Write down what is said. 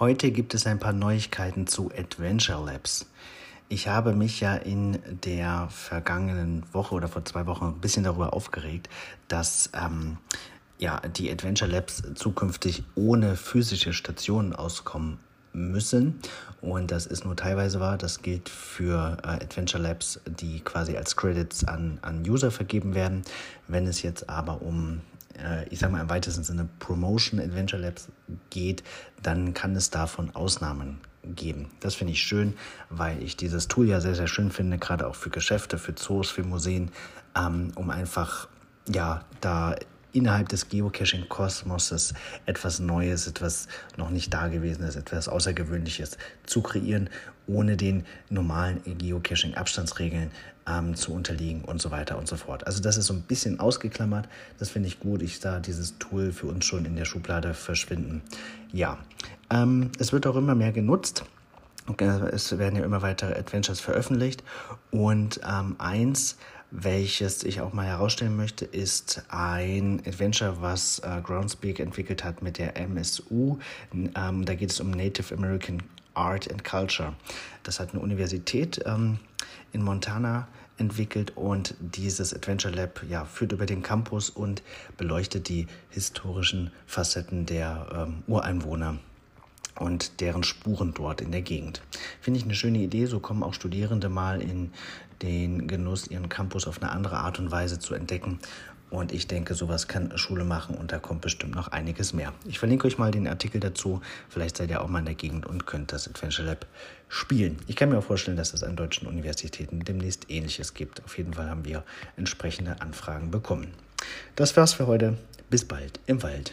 Heute gibt es ein paar Neuigkeiten zu Adventure Labs. Ich habe mich ja in der vergangenen Woche oder vor zwei Wochen ein bisschen darüber aufgeregt, dass ähm, ja, die Adventure Labs zukünftig ohne physische Stationen auskommen müssen. Und das ist nur teilweise wahr. Das gilt für äh, Adventure Labs, die quasi als Credits an, an User vergeben werden. Wenn es jetzt aber um ich sage mal im weitesten Sinne Promotion Adventure Labs geht, dann kann es davon Ausnahmen geben. Das finde ich schön, weil ich dieses Tool ja sehr, sehr schön finde, gerade auch für Geschäfte, für Zoos, für Museen, ähm, um einfach ja da innerhalb des Geocaching-Kosmoses etwas Neues, etwas noch nicht Dagewesenes, etwas Außergewöhnliches zu kreieren, ohne den normalen Geocaching-Abstandsregeln ähm, zu unterliegen und so weiter und so fort. Also das ist so ein bisschen ausgeklammert. Das finde ich gut. Ich sah dieses Tool für uns schon in der Schublade verschwinden. Ja, ähm, es wird auch immer mehr genutzt. Es werden ja immer weitere Adventures veröffentlicht und ähm, eins welches ich auch mal herausstellen möchte, ist ein Adventure, was äh, Groundspeak entwickelt hat mit der MSU. Ähm, da geht es um Native American Art and Culture. Das hat eine Universität ähm, in Montana entwickelt und dieses Adventure Lab ja, führt über den Campus und beleuchtet die historischen Facetten der ähm, Ureinwohner und deren Spuren dort in der Gegend. Finde ich eine schöne Idee. So kommen auch Studierende mal in den Genuss, ihren Campus auf eine andere Art und Weise zu entdecken. Und ich denke, sowas kann Schule machen und da kommt bestimmt noch einiges mehr. Ich verlinke euch mal den Artikel dazu. Vielleicht seid ihr auch mal in der Gegend und könnt das Adventure Lab spielen. Ich kann mir auch vorstellen, dass es an deutschen Universitäten demnächst ähnliches gibt. Auf jeden Fall haben wir entsprechende Anfragen bekommen. Das war's für heute. Bis bald im Wald.